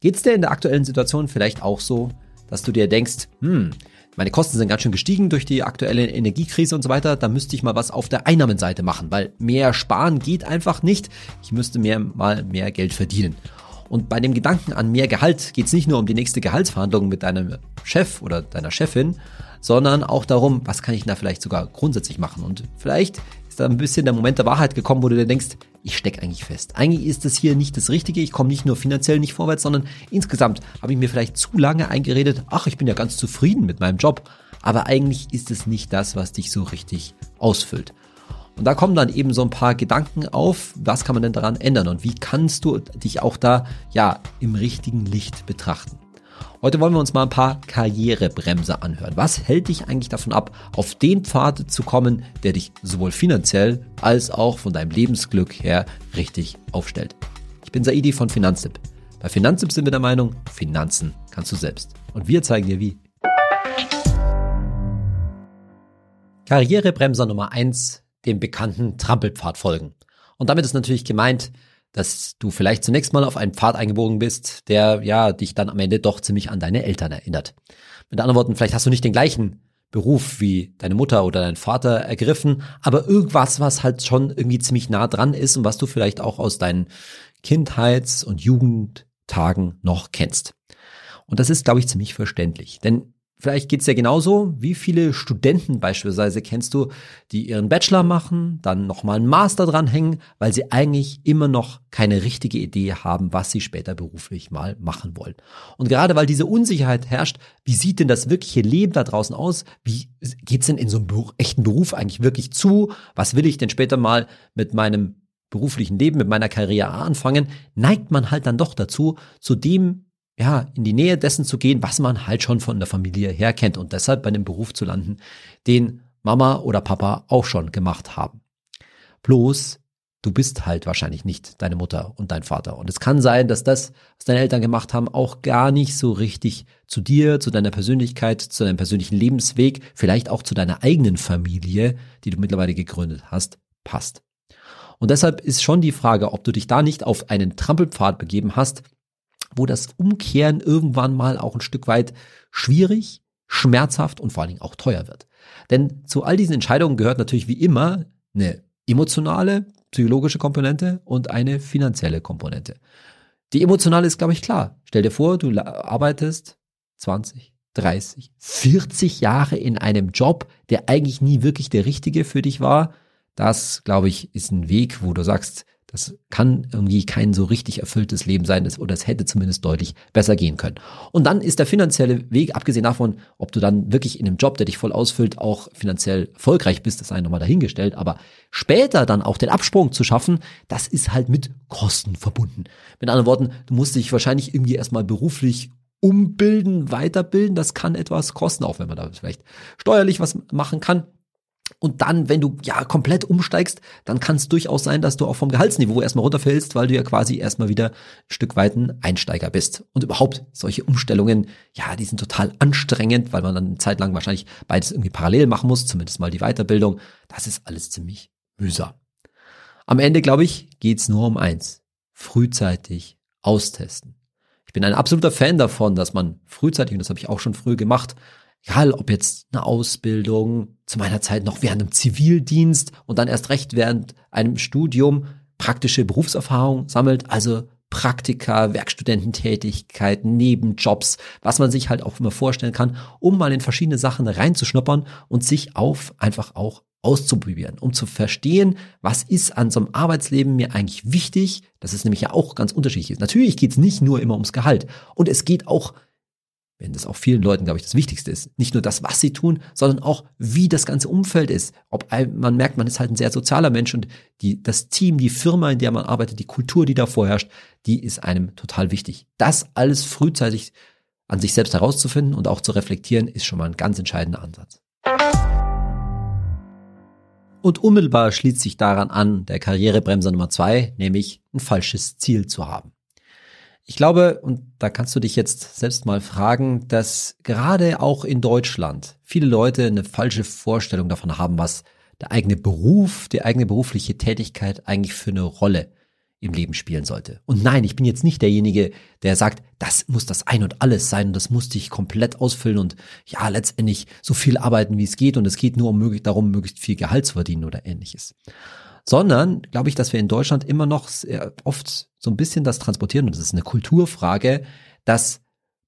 Geht's dir in der aktuellen Situation vielleicht auch so, dass du dir denkst, hm, meine Kosten sind ganz schön gestiegen durch die aktuelle Energiekrise und so weiter, da müsste ich mal was auf der Einnahmenseite machen, weil mehr sparen geht einfach nicht. Ich müsste mehr mal mehr Geld verdienen. Und bei dem Gedanken an mehr Gehalt geht es nicht nur um die nächste Gehaltsverhandlung mit deinem Chef oder deiner Chefin, sondern auch darum, was kann ich da vielleicht sogar grundsätzlich machen. Und vielleicht ist da ein bisschen der Moment der Wahrheit gekommen, wo du dir denkst, ich stecke eigentlich fest. Eigentlich ist das hier nicht das Richtige. Ich komme nicht nur finanziell nicht vorwärts, sondern insgesamt habe ich mir vielleicht zu lange eingeredet, ach, ich bin ja ganz zufrieden mit meinem Job. Aber eigentlich ist es nicht das, was dich so richtig ausfüllt. Und da kommen dann eben so ein paar Gedanken auf, was kann man denn daran ändern und wie kannst du dich auch da ja im richtigen Licht betrachten. Heute wollen wir uns mal ein paar Karrierebremse anhören. Was hält dich eigentlich davon ab, auf den Pfad zu kommen, der dich sowohl finanziell als auch von deinem Lebensglück her richtig aufstellt? Ich bin Saidi von Finanztipp. Bei Finanztipp sind wir der Meinung, Finanzen kannst du selbst. Und wir zeigen dir wie. Karrierebremser Nummer eins dem bekannten Trampelpfad folgen. Und damit ist natürlich gemeint, dass du vielleicht zunächst mal auf einen Pfad eingebogen bist, der ja dich dann am Ende doch ziemlich an deine Eltern erinnert. Mit anderen Worten, vielleicht hast du nicht den gleichen Beruf wie deine Mutter oder dein Vater ergriffen, aber irgendwas, was halt schon irgendwie ziemlich nah dran ist und was du vielleicht auch aus deinen Kindheits- und Jugendtagen noch kennst. Und das ist, glaube ich, ziemlich verständlich. Denn Vielleicht geht's ja genauso. Wie viele Studenten beispielsweise kennst du, die ihren Bachelor machen, dann nochmal einen Master dranhängen, weil sie eigentlich immer noch keine richtige Idee haben, was sie später beruflich mal machen wollen. Und gerade weil diese Unsicherheit herrscht, wie sieht denn das wirkliche Leben da draußen aus? Wie geht's denn in so einem echten Beruf eigentlich wirklich zu? Was will ich denn später mal mit meinem beruflichen Leben, mit meiner Karriere anfangen? Neigt man halt dann doch dazu, zu dem ja, in die Nähe dessen zu gehen, was man halt schon von der Familie her kennt und deshalb bei einem Beruf zu landen, den Mama oder Papa auch schon gemacht haben. Bloß, du bist halt wahrscheinlich nicht deine Mutter und dein Vater. Und es kann sein, dass das, was deine Eltern gemacht haben, auch gar nicht so richtig zu dir, zu deiner Persönlichkeit, zu deinem persönlichen Lebensweg, vielleicht auch zu deiner eigenen Familie, die du mittlerweile gegründet hast, passt. Und deshalb ist schon die Frage, ob du dich da nicht auf einen Trampelpfad begeben hast, wo das Umkehren irgendwann mal auch ein Stück weit schwierig, schmerzhaft und vor allen Dingen auch teuer wird. Denn zu all diesen Entscheidungen gehört natürlich wie immer eine emotionale, psychologische Komponente und eine finanzielle Komponente. Die emotionale ist, glaube ich, klar. Stell dir vor, du arbeitest 20, 30, 40 Jahre in einem Job, der eigentlich nie wirklich der richtige für dich war. Das, glaube ich, ist ein Weg, wo du sagst, das kann irgendwie kein so richtig erfülltes Leben sein, oder es hätte zumindest deutlich besser gehen können. Und dann ist der finanzielle Weg, abgesehen davon, ob du dann wirklich in einem Job, der dich voll ausfüllt, auch finanziell erfolgreich bist, das sei nochmal dahingestellt, aber später dann auch den Absprung zu schaffen, das ist halt mit Kosten verbunden. Mit anderen Worten, du musst dich wahrscheinlich irgendwie erstmal beruflich umbilden, weiterbilden, das kann etwas kosten, auch wenn man da vielleicht steuerlich was machen kann. Und dann, wenn du ja komplett umsteigst, dann kann es durchaus sein, dass du auch vom Gehaltsniveau erstmal runterfällst, weil du ja quasi erstmal wieder ein Stück weit ein Einsteiger bist. Und überhaupt solche Umstellungen, ja, die sind total anstrengend, weil man dann eine Zeit lang wahrscheinlich beides irgendwie parallel machen muss, zumindest mal die Weiterbildung. Das ist alles ziemlich mühsam. Am Ende, glaube ich, geht's nur um eins. Frühzeitig austesten. Ich bin ein absoluter Fan davon, dass man frühzeitig, und das habe ich auch schon früh gemacht, egal ob jetzt eine Ausbildung, zu meiner Zeit noch während einem Zivildienst und dann erst recht während einem Studium praktische Berufserfahrung sammelt, also Praktika, Werkstudententätigkeiten, Nebenjobs, was man sich halt auch immer vorstellen kann, um mal in verschiedene Sachen reinzuschnuppern und sich auf einfach auch auszuprobieren, um zu verstehen, was ist an so einem Arbeitsleben mir eigentlich wichtig, dass es nämlich ja auch ganz unterschiedlich ist. Natürlich geht es nicht nur immer ums Gehalt und es geht auch wenn das auch vielen Leuten, glaube ich, das Wichtigste ist. Nicht nur das, was sie tun, sondern auch, wie das ganze Umfeld ist. Ob man merkt, man ist halt ein sehr sozialer Mensch und die, das Team, die Firma, in der man arbeitet, die Kultur, die da vorherrscht, die ist einem total wichtig. Das alles frühzeitig an sich selbst herauszufinden und auch zu reflektieren, ist schon mal ein ganz entscheidender Ansatz. Und unmittelbar schließt sich daran an der Karrierebremse Nummer zwei, nämlich ein falsches Ziel zu haben. Ich glaube, und da kannst du dich jetzt selbst mal fragen, dass gerade auch in Deutschland viele Leute eine falsche Vorstellung davon haben, was der eigene Beruf, die eigene berufliche Tätigkeit eigentlich für eine Rolle im Leben spielen sollte. Und nein, ich bin jetzt nicht derjenige, der sagt, das muss das ein und alles sein und das muss dich komplett ausfüllen und ja, letztendlich so viel arbeiten, wie es geht und es geht nur um möglich, darum, möglichst viel Gehalt zu verdienen oder ähnliches. Sondern glaube ich, dass wir in Deutschland immer noch oft so ein bisschen das transportieren und das ist eine Kulturfrage, dass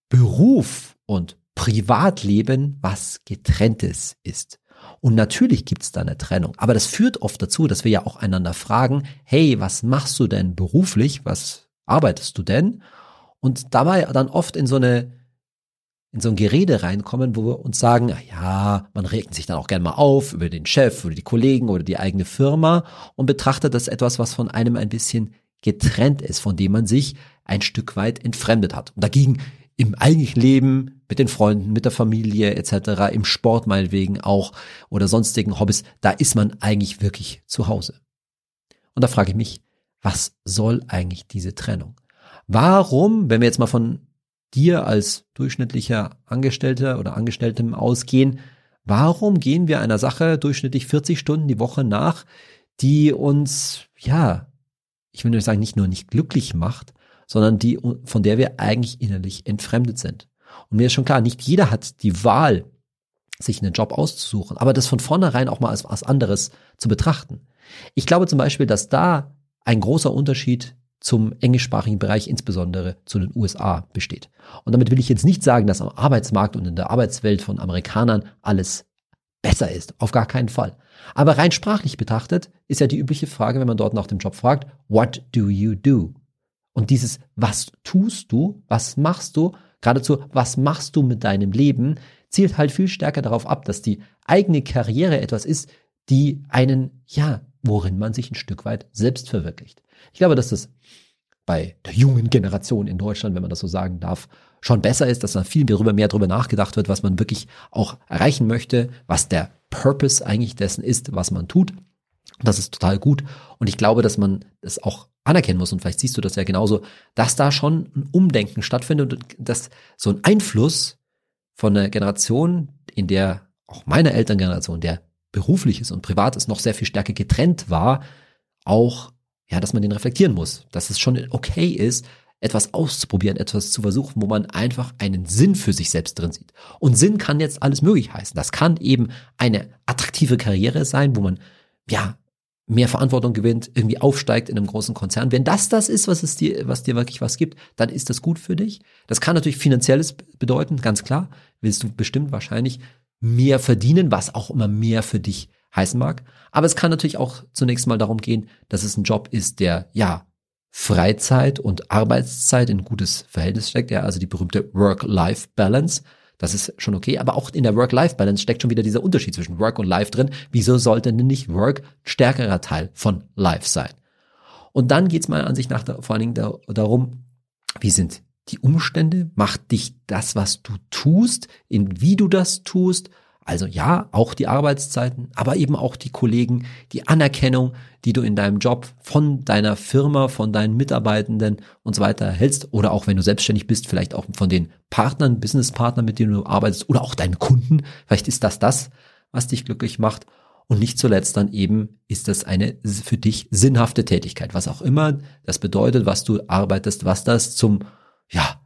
Beruf und Privatleben was getrenntes ist. Und natürlich gibt es da eine Trennung. Aber das führt oft dazu, dass wir ja auch einander fragen, hey, was machst du denn beruflich? Was arbeitest du denn? Und dabei dann oft in so eine in so ein Gerede reinkommen, wo wir uns sagen, ja, man regt sich dann auch gerne mal auf über den Chef oder die Kollegen oder die eigene Firma und betrachtet das etwas, was von einem ein bisschen getrennt ist, von dem man sich ein Stück weit entfremdet hat. Und dagegen im eigentlichen Leben mit den Freunden, mit der Familie etc., im Sport meinetwegen auch oder sonstigen Hobbys, da ist man eigentlich wirklich zu Hause. Und da frage ich mich, was soll eigentlich diese Trennung? Warum, wenn wir jetzt mal von dir als durchschnittlicher Angestellter oder Angestelltem ausgehen, warum gehen wir einer Sache durchschnittlich 40 Stunden die Woche nach, die uns, ja, ich will nur sagen, nicht nur nicht glücklich macht, sondern die, von der wir eigentlich innerlich entfremdet sind. Und mir ist schon klar, nicht jeder hat die Wahl, sich einen Job auszusuchen, aber das von vornherein auch mal als was anderes zu betrachten. Ich glaube zum Beispiel, dass da ein großer Unterschied zum englischsprachigen Bereich, insbesondere zu den USA, besteht. Und damit will ich jetzt nicht sagen, dass am Arbeitsmarkt und in der Arbeitswelt von Amerikanern alles besser ist. Auf gar keinen Fall. Aber rein sprachlich betrachtet ist ja die übliche Frage, wenn man dort nach dem Job fragt, what do you do? Und dieses, was tust du, was machst du, geradezu, was machst du mit deinem Leben, zielt halt viel stärker darauf ab, dass die eigene Karriere etwas ist, die einen, ja, worin man sich ein Stück weit selbst verwirklicht. Ich glaube, dass das bei der jungen Generation in Deutschland, wenn man das so sagen darf, schon besser ist, dass da viel mehr, mehr darüber nachgedacht wird, was man wirklich auch erreichen möchte, was der Purpose eigentlich dessen ist, was man tut. Das ist total gut. Und ich glaube, dass man das auch anerkennen muss. Und vielleicht siehst du das ja genauso, dass da schon ein Umdenken stattfindet und dass so ein Einfluss von einer Generation, in der auch meine Elterngeneration, der berufliches und privates noch sehr viel stärker getrennt war, auch, ja, dass man den reflektieren muss. Dass es schon okay ist, etwas auszuprobieren, etwas zu versuchen, wo man einfach einen Sinn für sich selbst drin sieht. Und Sinn kann jetzt alles möglich heißen. Das kann eben eine attraktive Karriere sein, wo man ja mehr Verantwortung gewinnt, irgendwie aufsteigt in einem großen Konzern. Wenn das das ist, was es dir, was dir wirklich was gibt, dann ist das gut für dich. Das kann natürlich finanzielles bedeuten, ganz klar. Willst du bestimmt wahrscheinlich mehr verdienen, was auch immer mehr für dich heißen mag. Aber es kann natürlich auch zunächst mal darum gehen, dass es ein Job ist, der, ja, Freizeit und Arbeitszeit in gutes Verhältnis steckt, ja, also die berühmte Work-Life-Balance. Das ist schon okay, aber auch in der Work-Life-Balance steckt schon wieder dieser Unterschied zwischen Work und Life drin. Wieso sollte denn nicht Work stärkerer Teil von Life sein? Und dann geht es meiner Ansicht nach vor allen Dingen da, darum, wie sind die Umstände? Macht dich das, was du tust, in wie du das tust, also ja, auch die Arbeitszeiten, aber eben auch die Kollegen, die Anerkennung, die du in deinem Job von deiner Firma, von deinen Mitarbeitenden und so weiter hältst oder auch wenn du selbstständig bist, vielleicht auch von den Partnern, Businesspartnern, mit denen du arbeitest oder auch deinen Kunden. Vielleicht ist das das, was dich glücklich macht. Und nicht zuletzt dann eben ist das eine für dich sinnhafte Tätigkeit, was auch immer das bedeutet, was du arbeitest, was das zum, ja,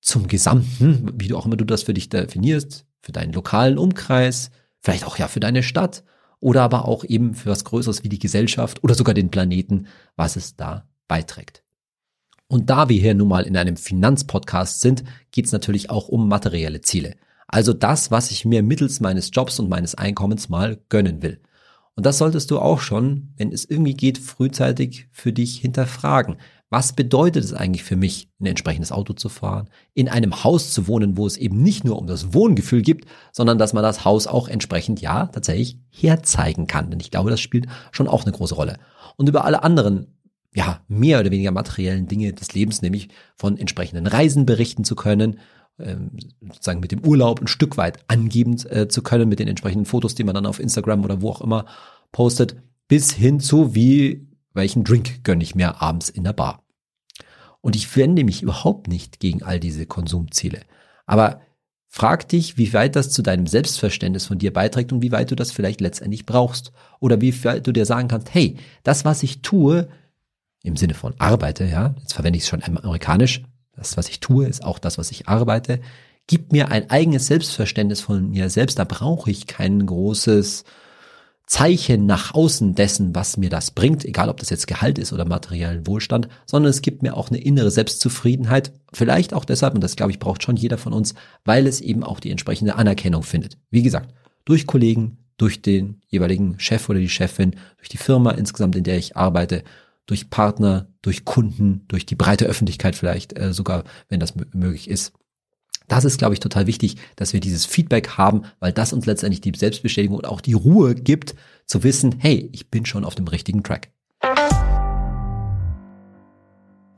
zum Gesamten, wie du auch immer du das für dich definierst, für deinen lokalen Umkreis, vielleicht auch ja für deine Stadt oder aber auch eben für was Größeres wie die Gesellschaft oder sogar den Planeten, was es da beiträgt. Und da wir hier nun mal in einem Finanzpodcast sind, geht es natürlich auch um materielle Ziele. Also das, was ich mir mittels meines Jobs und meines Einkommens mal gönnen will. Und das solltest du auch schon, wenn es irgendwie geht, frühzeitig für dich hinterfragen. Was bedeutet es eigentlich für mich, ein entsprechendes Auto zu fahren, in einem Haus zu wohnen, wo es eben nicht nur um das Wohngefühl gibt, sondern dass man das Haus auch entsprechend, ja, tatsächlich herzeigen kann. Denn ich glaube, das spielt schon auch eine große Rolle. Und über alle anderen, ja, mehr oder weniger materiellen Dinge des Lebens, nämlich von entsprechenden Reisen berichten zu können, ähm, sozusagen mit dem Urlaub ein Stück weit angeben äh, zu können, mit den entsprechenden Fotos, die man dann auf Instagram oder wo auch immer postet, bis hin zu, wie welchen Drink gönne ich mir abends in der Bar. Und ich wende mich überhaupt nicht gegen all diese Konsumziele. Aber frag dich, wie weit das zu deinem Selbstverständnis von dir beiträgt und wie weit du das vielleicht letztendlich brauchst. Oder wie weit du dir sagen kannst, hey, das, was ich tue, im Sinne von arbeite, ja, jetzt verwende ich es schon amerikanisch, das, was ich tue, ist auch das, was ich arbeite, gibt mir ein eigenes Selbstverständnis von mir selbst, da brauche ich kein großes Zeichen nach außen dessen, was mir das bringt, egal ob das jetzt Gehalt ist oder materiellen Wohlstand, sondern es gibt mir auch eine innere Selbstzufriedenheit, vielleicht auch deshalb, und das glaube ich braucht schon jeder von uns, weil es eben auch die entsprechende Anerkennung findet. Wie gesagt, durch Kollegen, durch den jeweiligen Chef oder die Chefin, durch die Firma insgesamt, in der ich arbeite, durch Partner, durch Kunden, durch die breite Öffentlichkeit vielleicht äh, sogar, wenn das möglich ist. Das ist, glaube ich, total wichtig, dass wir dieses Feedback haben, weil das uns letztendlich die Selbstbestätigung und auch die Ruhe gibt, zu wissen, hey, ich bin schon auf dem richtigen Track.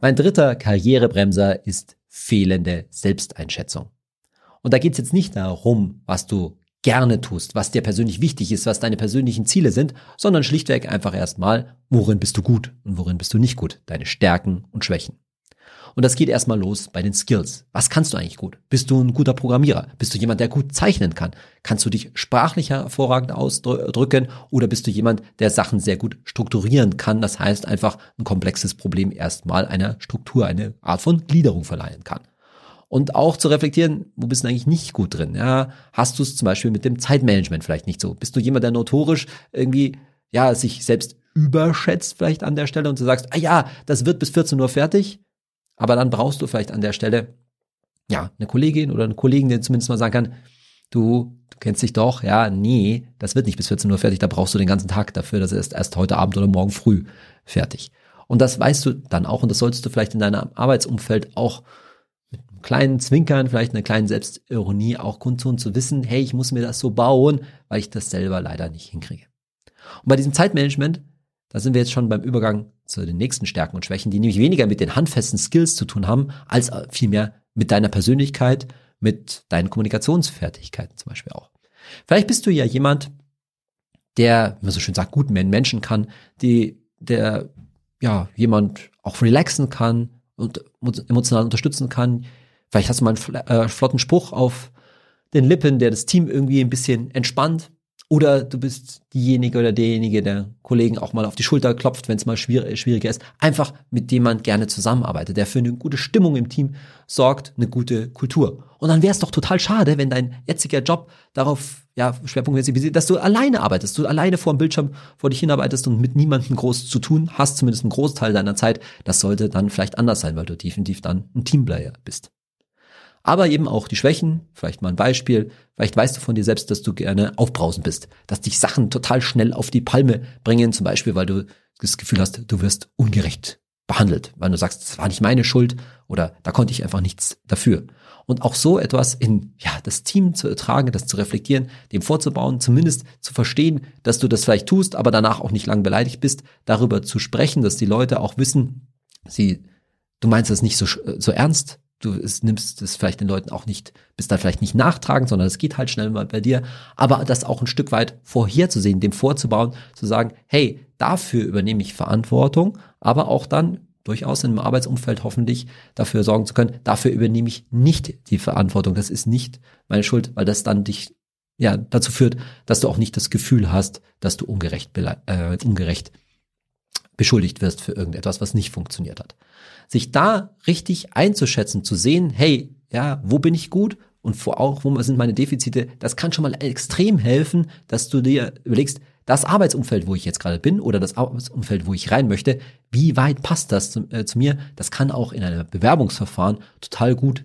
Mein dritter Karrierebremser ist fehlende Selbsteinschätzung. Und da geht es jetzt nicht darum, was du gerne tust, was dir persönlich wichtig ist, was deine persönlichen Ziele sind, sondern schlichtweg einfach erstmal, worin bist du gut und worin bist du nicht gut, deine Stärken und Schwächen. Und das geht erstmal los bei den Skills. Was kannst du eigentlich gut? Bist du ein guter Programmierer? Bist du jemand, der gut zeichnen kann? Kannst du dich sprachlich hervorragend ausdrücken? Oder bist du jemand, der Sachen sehr gut strukturieren kann? Das heißt einfach ein komplexes Problem erstmal einer Struktur, eine Art von Gliederung verleihen kann und auch zu reflektieren, wo bist du eigentlich nicht gut drin? Ja, hast du es zum Beispiel mit dem Zeitmanagement vielleicht nicht so? Bist du jemand, der notorisch irgendwie ja sich selbst überschätzt vielleicht an der Stelle und du sagst, ah ja, das wird bis 14 Uhr fertig, aber dann brauchst du vielleicht an der Stelle ja eine Kollegin oder einen Kollegen, der zumindest mal sagen kann, du, du kennst dich doch, ja, nee, das wird nicht bis 14 Uhr fertig, da brauchst du den ganzen Tag dafür, das ist erst heute Abend oder morgen früh fertig. Und das weißt du dann auch und das solltest du vielleicht in deinem Arbeitsumfeld auch kleinen Zwinkern, vielleicht einer kleinen Selbstironie auch kundtun, zu wissen, hey, ich muss mir das so bauen, weil ich das selber leider nicht hinkriege. Und bei diesem Zeitmanagement, da sind wir jetzt schon beim Übergang zu den nächsten Stärken und Schwächen, die nämlich weniger mit den handfesten Skills zu tun haben, als vielmehr mit deiner Persönlichkeit, mit deinen Kommunikationsfertigkeiten zum Beispiel auch. Vielleicht bist du ja jemand, der, wie man so schön sagt, gut Menschen kann, die, der, ja, jemand auch relaxen kann und emotional unterstützen kann, Vielleicht hast du mal einen äh, flotten Spruch auf den Lippen, der das Team irgendwie ein bisschen entspannt. Oder du bist diejenige oder derjenige, der Kollegen auch mal auf die Schulter klopft, wenn es mal schwierig, schwieriger ist. Einfach mit dem man gerne zusammenarbeitet, der für eine gute Stimmung im Team sorgt, eine gute Kultur. Und dann wäre es doch total schade, wenn dein jetziger Job darauf, ja, schwerpunktmäßig basiert, dass du alleine arbeitest, du alleine vor dem Bildschirm vor dich hinarbeitest und mit niemandem groß zu tun hast, zumindest einen Großteil deiner Zeit. Das sollte dann vielleicht anders sein, weil du definitiv dann ein Teamplayer bist aber eben auch die Schwächen. Vielleicht mal ein Beispiel. Vielleicht weißt du von dir selbst, dass du gerne aufbrausend bist, dass dich Sachen total schnell auf die Palme bringen, zum Beispiel, weil du das Gefühl hast, du wirst ungerecht behandelt, weil du sagst, das war nicht meine Schuld oder da konnte ich einfach nichts dafür. Und auch so etwas in ja, das Team zu ertragen, das zu reflektieren, dem vorzubauen, zumindest zu verstehen, dass du das vielleicht tust, aber danach auch nicht lang beleidigt bist, darüber zu sprechen, dass die Leute auch wissen, sie, du meinst das nicht so, so ernst, du es nimmst es vielleicht den Leuten auch nicht, bist dann vielleicht nicht nachtragend, sondern es geht halt schnell mal bei dir. Aber das auch ein Stück weit vorherzusehen, dem vorzubauen, zu sagen, hey, dafür übernehme ich Verantwortung, aber auch dann durchaus in einem Arbeitsumfeld hoffentlich dafür sorgen zu können, dafür übernehme ich nicht die Verantwortung. Das ist nicht meine Schuld, weil das dann dich ja dazu führt, dass du auch nicht das Gefühl hast, dass du ungerecht, äh, ungerecht beschuldigt wirst für irgendetwas, was nicht funktioniert hat sich da richtig einzuschätzen, zu sehen, hey, ja, wo bin ich gut und vor auch, wo sind meine Defizite, das kann schon mal extrem helfen, dass du dir überlegst, das Arbeitsumfeld, wo ich jetzt gerade bin oder das Arbeitsumfeld, wo ich rein möchte, wie weit passt das zu, äh, zu mir? Das kann auch in einem Bewerbungsverfahren total gut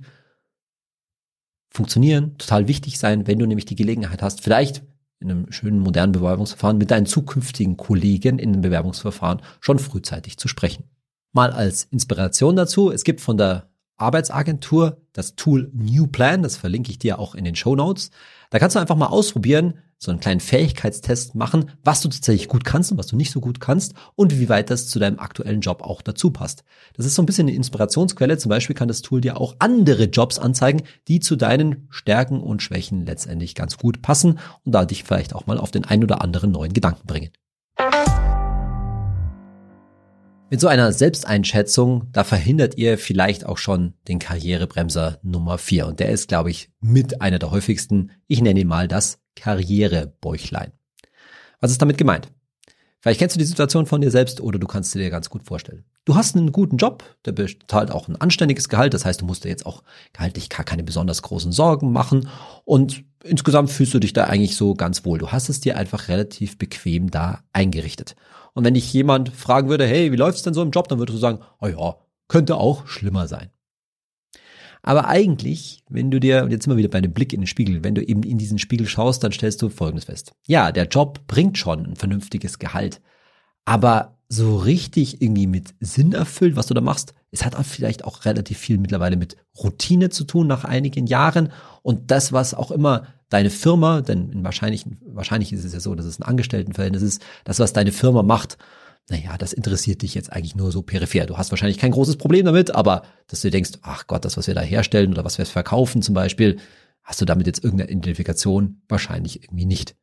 funktionieren, total wichtig sein, wenn du nämlich die Gelegenheit hast, vielleicht in einem schönen modernen Bewerbungsverfahren mit deinen zukünftigen Kollegen in einem Bewerbungsverfahren schon frühzeitig zu sprechen. Mal als Inspiration dazu, es gibt von der Arbeitsagentur das Tool New Plan, das verlinke ich dir auch in den Show Notes. Da kannst du einfach mal ausprobieren, so einen kleinen Fähigkeitstest machen, was du tatsächlich gut kannst und was du nicht so gut kannst und wie weit das zu deinem aktuellen Job auch dazu passt. Das ist so ein bisschen eine Inspirationsquelle. Zum Beispiel kann das Tool dir auch andere Jobs anzeigen, die zu deinen Stärken und Schwächen letztendlich ganz gut passen und da dich vielleicht auch mal auf den ein oder anderen neuen Gedanken bringen. Mit so einer Selbsteinschätzung, da verhindert ihr vielleicht auch schon den Karrierebremser Nummer vier Und der ist, glaube ich, mit einer der häufigsten. Ich nenne ihn mal das Karrierebäuchlein. Was ist damit gemeint? Vielleicht kennst du die Situation von dir selbst oder du kannst sie dir ganz gut vorstellen. Du hast einen guten Job, der bezahlt auch ein anständiges Gehalt, das heißt, du musst dir jetzt auch gehaltlich keine besonders großen Sorgen machen und insgesamt fühlst du dich da eigentlich so ganz wohl. Du hast es dir einfach relativ bequem da eingerichtet. Und wenn dich jemand fragen würde, hey, wie läuft's denn so im Job, dann würdest du sagen, oh ja, könnte auch schlimmer sein. Aber eigentlich, wenn du dir, jetzt immer wieder bei einem Blick in den Spiegel, wenn du eben in diesen Spiegel schaust, dann stellst du Folgendes fest. Ja, der Job bringt schon ein vernünftiges Gehalt. Aber so richtig irgendwie mit Sinn erfüllt, was du da machst, es hat auch vielleicht auch relativ viel mittlerweile mit Routine zu tun nach einigen Jahren. Und das, was auch immer deine Firma, denn wahrscheinlich, wahrscheinlich ist es ja so, dass es ein Angestelltenverhältnis ist, das, was deine Firma macht, naja, das interessiert dich jetzt eigentlich nur so peripher. Du hast wahrscheinlich kein großes Problem damit, aber dass du denkst, ach Gott, das, was wir da herstellen oder was wir verkaufen zum Beispiel, hast du damit jetzt irgendeine Identifikation? Wahrscheinlich irgendwie nicht.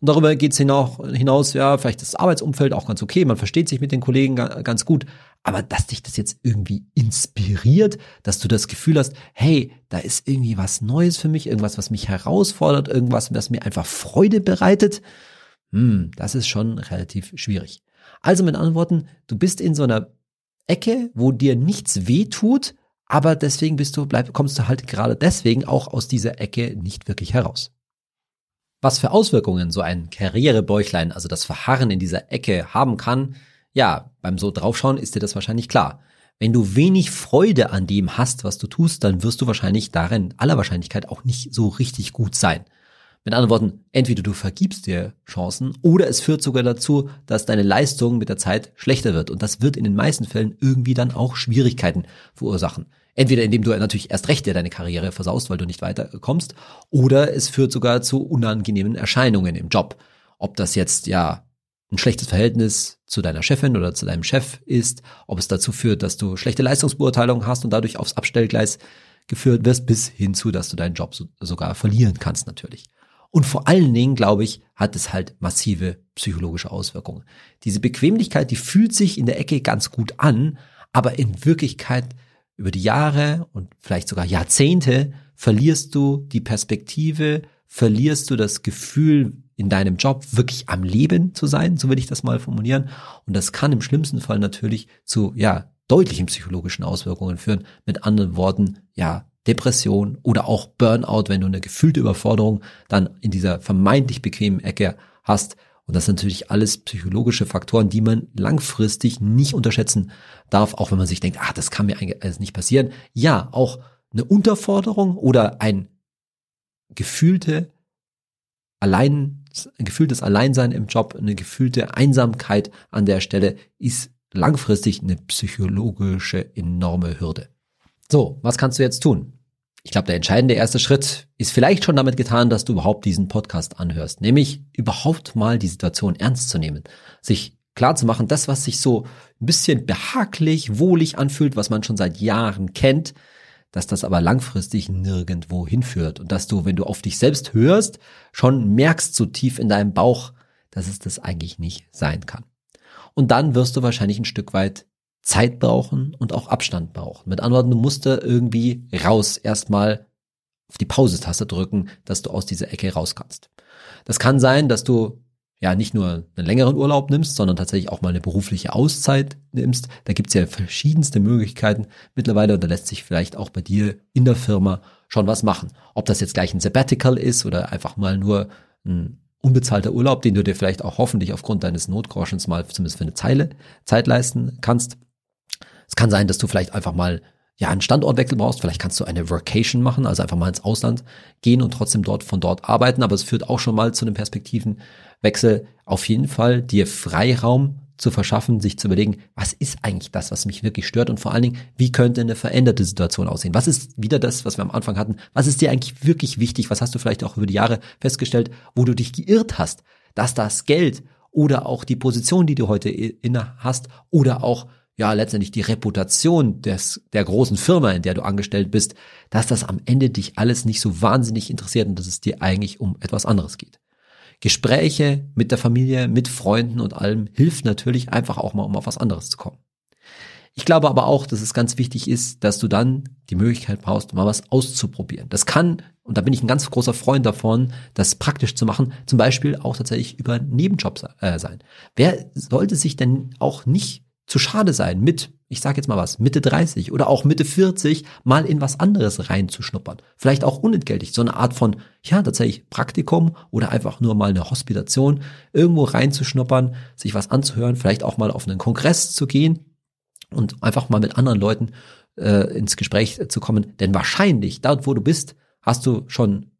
Und darüber geht's hinaus, ja, vielleicht das Arbeitsumfeld auch ganz okay, man versteht sich mit den Kollegen ganz gut, aber dass dich das jetzt irgendwie inspiriert, dass du das Gefühl hast, hey, da ist irgendwie was Neues für mich, irgendwas, was mich herausfordert, irgendwas, was mir einfach Freude bereitet, hm, das ist schon relativ schwierig. Also mit anderen Worten, du bist in so einer Ecke, wo dir nichts weh tut, aber deswegen bist du, bleib, kommst du halt gerade deswegen auch aus dieser Ecke nicht wirklich heraus. Was für Auswirkungen so ein Karrierebäuchlein, also das Verharren in dieser Ecke haben kann, ja, beim so draufschauen ist dir das wahrscheinlich klar. Wenn du wenig Freude an dem hast, was du tust, dann wirst du wahrscheinlich darin aller Wahrscheinlichkeit auch nicht so richtig gut sein. Mit anderen Worten, entweder du vergibst dir Chancen oder es führt sogar dazu, dass deine Leistung mit der Zeit schlechter wird. Und das wird in den meisten Fällen irgendwie dann auch Schwierigkeiten verursachen. Entweder indem du natürlich erst recht deine Karriere versaust, weil du nicht weiterkommst, oder es führt sogar zu unangenehmen Erscheinungen im Job. Ob das jetzt ja ein schlechtes Verhältnis zu deiner Chefin oder zu deinem Chef ist, ob es dazu führt, dass du schlechte Leistungsbeurteilungen hast und dadurch aufs Abstellgleis geführt wirst, bis hin zu, dass du deinen Job so, sogar verlieren kannst natürlich. Und vor allen Dingen, glaube ich, hat es halt massive psychologische Auswirkungen. Diese Bequemlichkeit, die fühlt sich in der Ecke ganz gut an, aber in Wirklichkeit über die Jahre und vielleicht sogar Jahrzehnte verlierst du die Perspektive, verlierst du das Gefühl, in deinem Job wirklich am Leben zu sein, so will ich das mal formulieren. Und das kann im schlimmsten Fall natürlich zu, ja, deutlichen psychologischen Auswirkungen führen. Mit anderen Worten, ja, Depression oder auch Burnout, wenn du eine gefühlte Überforderung dann in dieser vermeintlich bequemen Ecke hast. Und das sind natürlich alles psychologische Faktoren, die man langfristig nicht unterschätzen darf, auch wenn man sich denkt, ah, das kann mir eigentlich alles nicht passieren. Ja, auch eine Unterforderung oder ein gefühlte allein, ein gefühltes Alleinsein im Job, eine gefühlte Einsamkeit an der Stelle ist langfristig eine psychologische enorme Hürde. So, was kannst du jetzt tun? Ich glaube, der entscheidende erste Schritt ist vielleicht schon damit getan, dass du überhaupt diesen Podcast anhörst, nämlich überhaupt mal die Situation ernst zu nehmen, sich klar zu machen, das, was sich so ein bisschen behaglich, wohlig anfühlt, was man schon seit Jahren kennt, dass das aber langfristig nirgendwo hinführt und dass du, wenn du auf dich selbst hörst, schon merkst so tief in deinem Bauch, dass es das eigentlich nicht sein kann. Und dann wirst du wahrscheinlich ein Stück weit Zeit brauchen und auch Abstand brauchen. Mit anderen Worten, du musst da irgendwie raus erstmal auf die Pause-Taste drücken, dass du aus dieser Ecke raus kannst. Das kann sein, dass du ja nicht nur einen längeren Urlaub nimmst, sondern tatsächlich auch mal eine berufliche Auszeit nimmst. Da gibt's ja verschiedenste Möglichkeiten mittlerweile und da lässt sich vielleicht auch bei dir in der Firma schon was machen. Ob das jetzt gleich ein Sabbatical ist oder einfach mal nur ein unbezahlter Urlaub, den du dir vielleicht auch hoffentlich aufgrund deines Notgroschens mal zumindest für eine Zeile Zeit leisten kannst. Es kann sein, dass du vielleicht einfach mal ja einen Standortwechsel brauchst. Vielleicht kannst du eine Workation machen, also einfach mal ins Ausland gehen und trotzdem dort von dort arbeiten. Aber es führt auch schon mal zu einem Perspektivenwechsel. Auf jeden Fall dir Freiraum zu verschaffen, sich zu überlegen, was ist eigentlich das, was mich wirklich stört und vor allen Dingen, wie könnte eine veränderte Situation aussehen? Was ist wieder das, was wir am Anfang hatten? Was ist dir eigentlich wirklich wichtig? Was hast du vielleicht auch über die Jahre festgestellt, wo du dich geirrt hast, dass das Geld oder auch die Position, die du heute inne hast oder auch ja letztendlich die Reputation des, der großen Firma, in der du angestellt bist, dass das am Ende dich alles nicht so wahnsinnig interessiert und dass es dir eigentlich um etwas anderes geht. Gespräche mit der Familie, mit Freunden und allem hilft natürlich einfach auch mal, um auf was anderes zu kommen. Ich glaube aber auch, dass es ganz wichtig ist, dass du dann die Möglichkeit brauchst, mal was auszuprobieren. Das kann Und da bin ich ein ganz großer Freund davon, das praktisch zu machen, zum Beispiel auch tatsächlich über Nebenjobs äh, sein. Wer sollte sich denn auch nicht zu schade sein, mit, ich sage jetzt mal was, Mitte 30 oder auch Mitte 40 mal in was anderes reinzuschnuppern. Vielleicht auch unentgeltlich, so eine Art von, ja, tatsächlich Praktikum oder einfach nur mal eine Hospitation, irgendwo reinzuschnuppern, sich was anzuhören, vielleicht auch mal auf einen Kongress zu gehen und einfach mal mit anderen Leuten äh, ins Gespräch zu kommen. Denn wahrscheinlich, dort wo du bist, hast du schon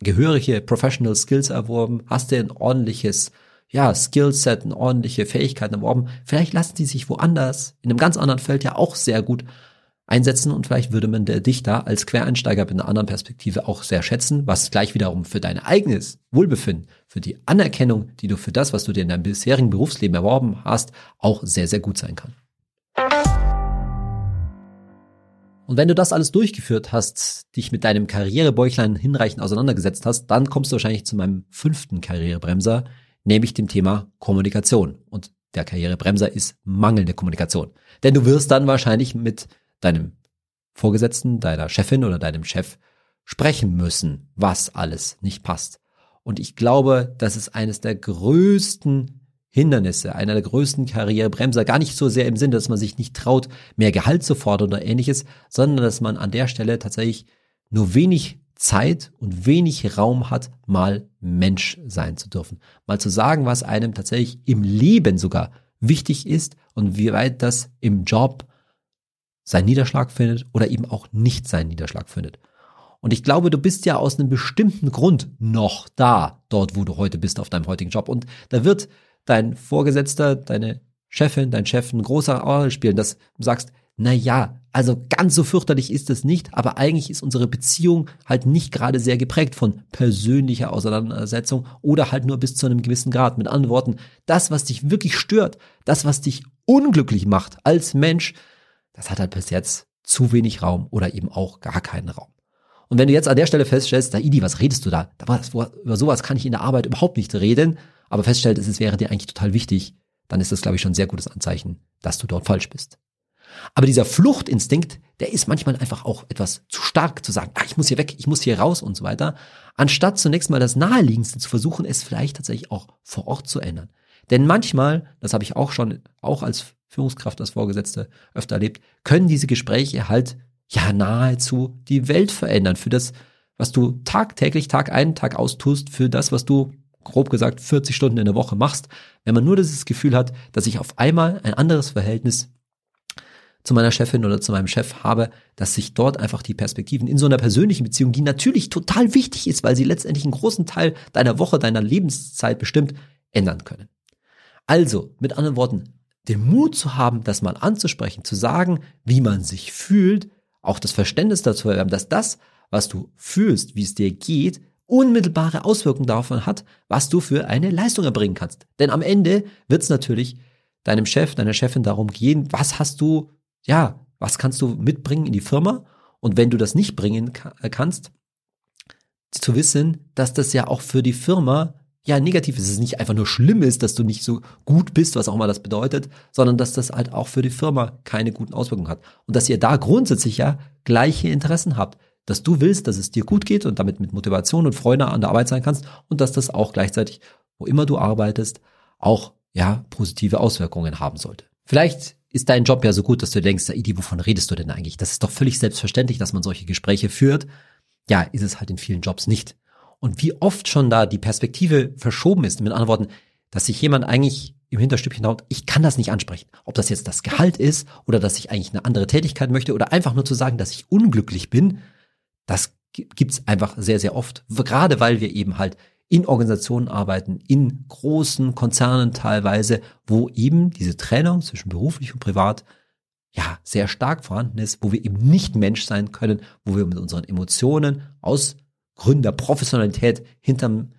gehörige Professional Skills erworben, hast du ein ordentliches ja, Skillset, eine ordentliche Fähigkeiten erworben. Vielleicht lassen die sich woanders, in einem ganz anderen Feld ja auch sehr gut einsetzen und vielleicht würde man der dich da als Quereinsteiger mit einer anderen Perspektive auch sehr schätzen, was gleich wiederum für dein eigenes Wohlbefinden, für die Anerkennung, die du für das, was du dir in deinem bisherigen Berufsleben erworben hast, auch sehr, sehr gut sein kann. Und wenn du das alles durchgeführt hast, dich mit deinem Karrierebäuchlein hinreichend auseinandergesetzt hast, dann kommst du wahrscheinlich zu meinem fünften Karrierebremser, nämlich dem Thema Kommunikation. Und der Karrierebremser ist mangelnde Kommunikation. Denn du wirst dann wahrscheinlich mit deinem Vorgesetzten, deiner Chefin oder deinem Chef sprechen müssen, was alles nicht passt. Und ich glaube, das ist eines der größten Hindernisse, einer der größten Karrierebremser, gar nicht so sehr im Sinne, dass man sich nicht traut, mehr Gehalt zu fordern oder ähnliches, sondern dass man an der Stelle tatsächlich nur wenig Zeit und wenig Raum hat, mal Mensch sein zu dürfen. Mal zu sagen, was einem tatsächlich im Leben sogar wichtig ist und wie weit das im Job seinen Niederschlag findet oder eben auch nicht seinen Niederschlag findet. Und ich glaube, du bist ja aus einem bestimmten Grund noch da, dort, wo du heute bist, auf deinem heutigen Job. Und da wird dein Vorgesetzter, deine Chefin, dein Chef ein großer Rolle spielen, dass du sagst, na ja, also ganz so fürchterlich ist es nicht, aber eigentlich ist unsere Beziehung halt nicht gerade sehr geprägt von persönlicher Auseinandersetzung oder halt nur bis zu einem gewissen Grad. Mit anderen Worten, das, was dich wirklich stört, das, was dich unglücklich macht als Mensch, das hat halt bis jetzt zu wenig Raum oder eben auch gar keinen Raum. Und wenn du jetzt an der Stelle feststellst, Idi, was redest du da? Über sowas kann ich in der Arbeit überhaupt nicht reden, aber feststellst, es wäre dir eigentlich total wichtig, dann ist das, glaube ich, schon ein sehr gutes Anzeichen, dass du dort falsch bist. Aber dieser Fluchtinstinkt, der ist manchmal einfach auch etwas zu stark zu sagen, ah, ich muss hier weg, ich muss hier raus und so weiter, anstatt zunächst mal das Naheliegendste zu versuchen, es vielleicht tatsächlich auch vor Ort zu ändern. Denn manchmal, das habe ich auch schon, auch als Führungskraft, als Vorgesetzte öfter erlebt, können diese Gespräche halt ja nahezu die Welt verändern für das, was du tagtäglich, Tag ein, Tag aus tust, für das, was du grob gesagt 40 Stunden in der Woche machst, wenn man nur dieses Gefühl hat, dass ich auf einmal ein anderes Verhältnis zu meiner Chefin oder zu meinem Chef habe, dass sich dort einfach die Perspektiven in so einer persönlichen Beziehung, die natürlich total wichtig ist, weil sie letztendlich einen großen Teil deiner Woche, deiner Lebenszeit bestimmt, ändern können. Also, mit anderen Worten, den Mut zu haben, das mal anzusprechen, zu sagen, wie man sich fühlt, auch das Verständnis dazu erwerben, dass das, was du fühlst, wie es dir geht, unmittelbare Auswirkungen davon hat, was du für eine Leistung erbringen kannst. Denn am Ende wird es natürlich deinem Chef, deiner Chefin darum gehen, was hast du ja, was kannst du mitbringen in die Firma? Und wenn du das nicht bringen äh, kannst, zu wissen, dass das ja auch für die Firma ja negativ ist. Es ist nicht einfach nur schlimm ist, dass du nicht so gut bist, was auch immer das bedeutet, sondern dass das halt auch für die Firma keine guten Auswirkungen hat. Und dass ihr da grundsätzlich ja gleiche Interessen habt. Dass du willst, dass es dir gut geht und damit mit Motivation und Freude an der Arbeit sein kannst und dass das auch gleichzeitig, wo immer du arbeitest, auch ja positive Auswirkungen haben sollte. Vielleicht ist dein Job ja so gut, dass du denkst, Idi, wovon redest du denn eigentlich? Das ist doch völlig selbstverständlich, dass man solche Gespräche führt. Ja, ist es halt in vielen Jobs nicht. Und wie oft schon da die Perspektive verschoben ist, mit anderen Worten, dass sich jemand eigentlich im Hinterstübchen haut, ich kann das nicht ansprechen. Ob das jetzt das Gehalt ist oder dass ich eigentlich eine andere Tätigkeit möchte oder einfach nur zu sagen, dass ich unglücklich bin, das gibt's einfach sehr, sehr oft. Gerade weil wir eben halt in Organisationen arbeiten, in großen Konzernen teilweise, wo eben diese Trennung zwischen beruflich und privat ja sehr stark vorhanden ist, wo wir eben nicht Mensch sein können, wo wir mit unseren Emotionen aus Gründen der Professionalität hinterm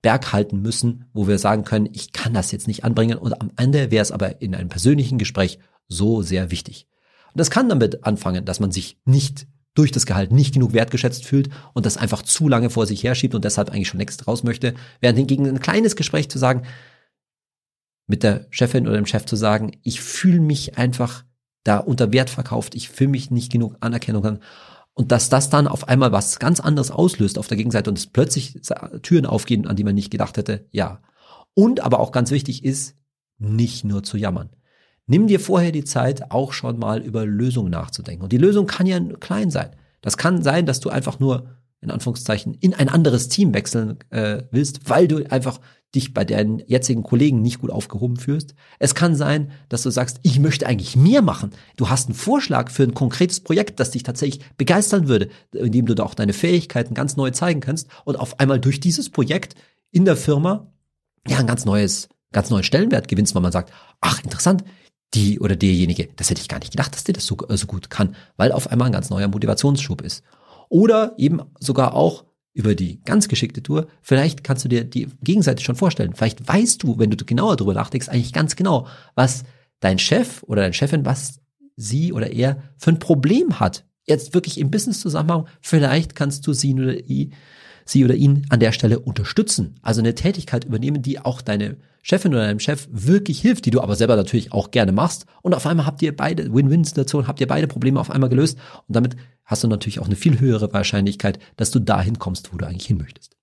Berg halten müssen, wo wir sagen können, ich kann das jetzt nicht anbringen und am Ende wäre es aber in einem persönlichen Gespräch so sehr wichtig. Und das kann damit anfangen, dass man sich nicht durch das Gehalt nicht genug wertgeschätzt fühlt und das einfach zu lange vor sich herschiebt und deshalb eigentlich schon längst raus möchte, während hingegen ein kleines Gespräch zu sagen, mit der Chefin oder dem Chef zu sagen, ich fühle mich einfach da unter Wert verkauft, ich fühle mich nicht genug Anerkennung an und dass das dann auf einmal was ganz anderes auslöst auf der Gegenseite und es plötzlich Türen aufgehen, an die man nicht gedacht hätte, ja. Und aber auch ganz wichtig ist, nicht nur zu jammern. Nimm dir vorher die Zeit, auch schon mal über Lösungen nachzudenken. Und die Lösung kann ja klein sein. Das kann sein, dass du einfach nur in Anführungszeichen in ein anderes Team wechseln äh, willst, weil du einfach dich bei deinen jetzigen Kollegen nicht gut aufgehoben fühlst. Es kann sein, dass du sagst, ich möchte eigentlich mehr machen. Du hast einen Vorschlag für ein konkretes Projekt, das dich tatsächlich begeistern würde, indem du da auch deine Fähigkeiten ganz neu zeigen kannst und auf einmal durch dieses Projekt in der Firma ja ein ganz neues, ganz neuen Stellenwert gewinnst, weil man sagt, ach interessant, die oder derjenige, das hätte ich gar nicht gedacht, dass der das so, äh, so gut kann, weil auf einmal ein ganz neuer Motivationsschub ist. Oder eben sogar auch über die ganz geschickte Tour, vielleicht kannst du dir die Gegenseite schon vorstellen. Vielleicht weißt du, wenn du genauer drüber nachdenkst, eigentlich ganz genau, was dein Chef oder deine Chefin, was sie oder er für ein Problem hat. Jetzt wirklich im Business-Zusammenhang, vielleicht kannst du sie oder, sie oder ihn an der Stelle unterstützen. Also eine Tätigkeit übernehmen, die auch deine Chefin oder deinem Chef wirklich hilft, die du aber selber natürlich auch gerne machst. Und auf einmal habt ihr beide Win-Win-Situation, habt ihr beide Probleme auf einmal gelöst. Und damit hast du natürlich auch eine viel höhere Wahrscheinlichkeit, dass du dahin kommst, wo du eigentlich hin möchtest.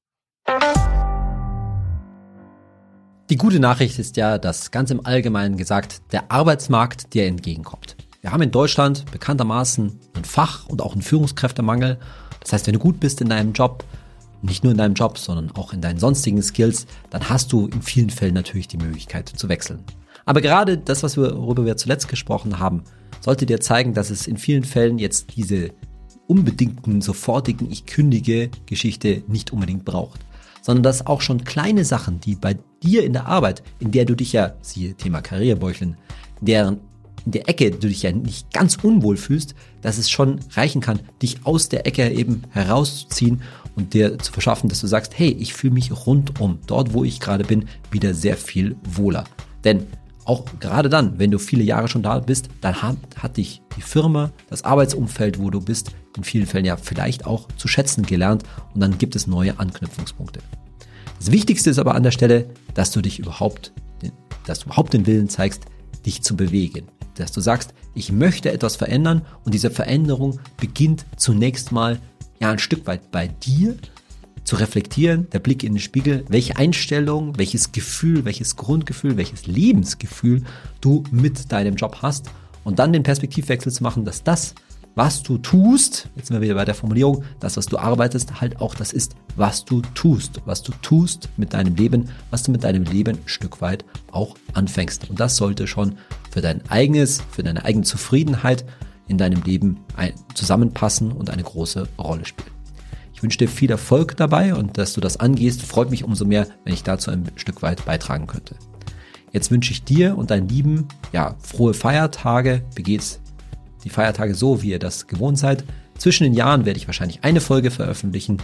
Die gute Nachricht ist ja, dass ganz im Allgemeinen gesagt der Arbeitsmarkt dir entgegenkommt. Wir haben in Deutschland bekanntermaßen einen Fach- und auch einen Führungskräftemangel. Das heißt, wenn du gut bist in deinem Job, nicht nur in deinem Job, sondern auch in deinen sonstigen Skills, dann hast du in vielen Fällen natürlich die Möglichkeit zu wechseln. Aber gerade das, was wir, worüber wir zuletzt gesprochen haben, sollte dir zeigen, dass es in vielen Fällen jetzt diese unbedingten, sofortigen Ich kündige Geschichte nicht unbedingt braucht. Sondern dass auch schon kleine Sachen, die bei dir in der Arbeit, in der du dich ja, siehe Thema Karrierebäucheln, deren in der Ecke du dich ja nicht ganz unwohl fühlst, dass es schon reichen kann, dich aus der Ecke eben herauszuziehen und dir zu verschaffen, dass du sagst, hey, ich fühle mich rundum, dort wo ich gerade bin, wieder sehr viel wohler. Denn auch gerade dann, wenn du viele Jahre schon da bist, dann hat, hat dich die Firma, das Arbeitsumfeld, wo du bist, in vielen Fällen ja vielleicht auch zu schätzen gelernt und dann gibt es neue Anknüpfungspunkte. Das Wichtigste ist aber an der Stelle, dass du dich überhaupt, dass du überhaupt den Willen zeigst, dich zu bewegen. Dass du sagst, ich möchte etwas verändern und diese Veränderung beginnt zunächst mal ja ein Stück weit bei dir zu reflektieren, der Blick in den Spiegel, welche Einstellung, welches Gefühl, welches Grundgefühl, welches Lebensgefühl du mit deinem Job hast und dann den Perspektivwechsel zu machen, dass das, was du tust, jetzt sind wir wieder bei der Formulierung, das, was du arbeitest, halt auch das ist, was du tust, was du tust mit deinem Leben, was du mit deinem Leben ein Stück weit auch anfängst. Und das sollte schon für dein eigenes, für deine eigene Zufriedenheit in deinem Leben zusammenpassen und eine große Rolle spielen. Ich wünsche dir viel Erfolg dabei und dass du das angehst, freut mich umso mehr, wenn ich dazu ein Stück weit beitragen könnte. Jetzt wünsche ich dir und deinen Lieben, ja, frohe Feiertage. Begeht's die Feiertage so, wie ihr das gewohnt seid. Zwischen den Jahren werde ich wahrscheinlich eine Folge veröffentlichen,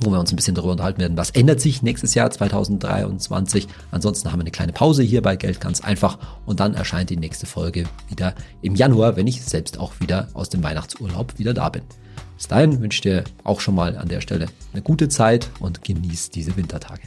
wo wir uns ein bisschen darüber unterhalten werden, was ändert sich nächstes Jahr 2023. Ansonsten haben wir eine kleine Pause hier bei Geld ganz einfach und dann erscheint die nächste Folge wieder im Januar, wenn ich selbst auch wieder aus dem Weihnachtsurlaub wieder da bin. Bis dahin wünsche ich dir auch schon mal an der Stelle eine gute Zeit und genieß diese Wintertage.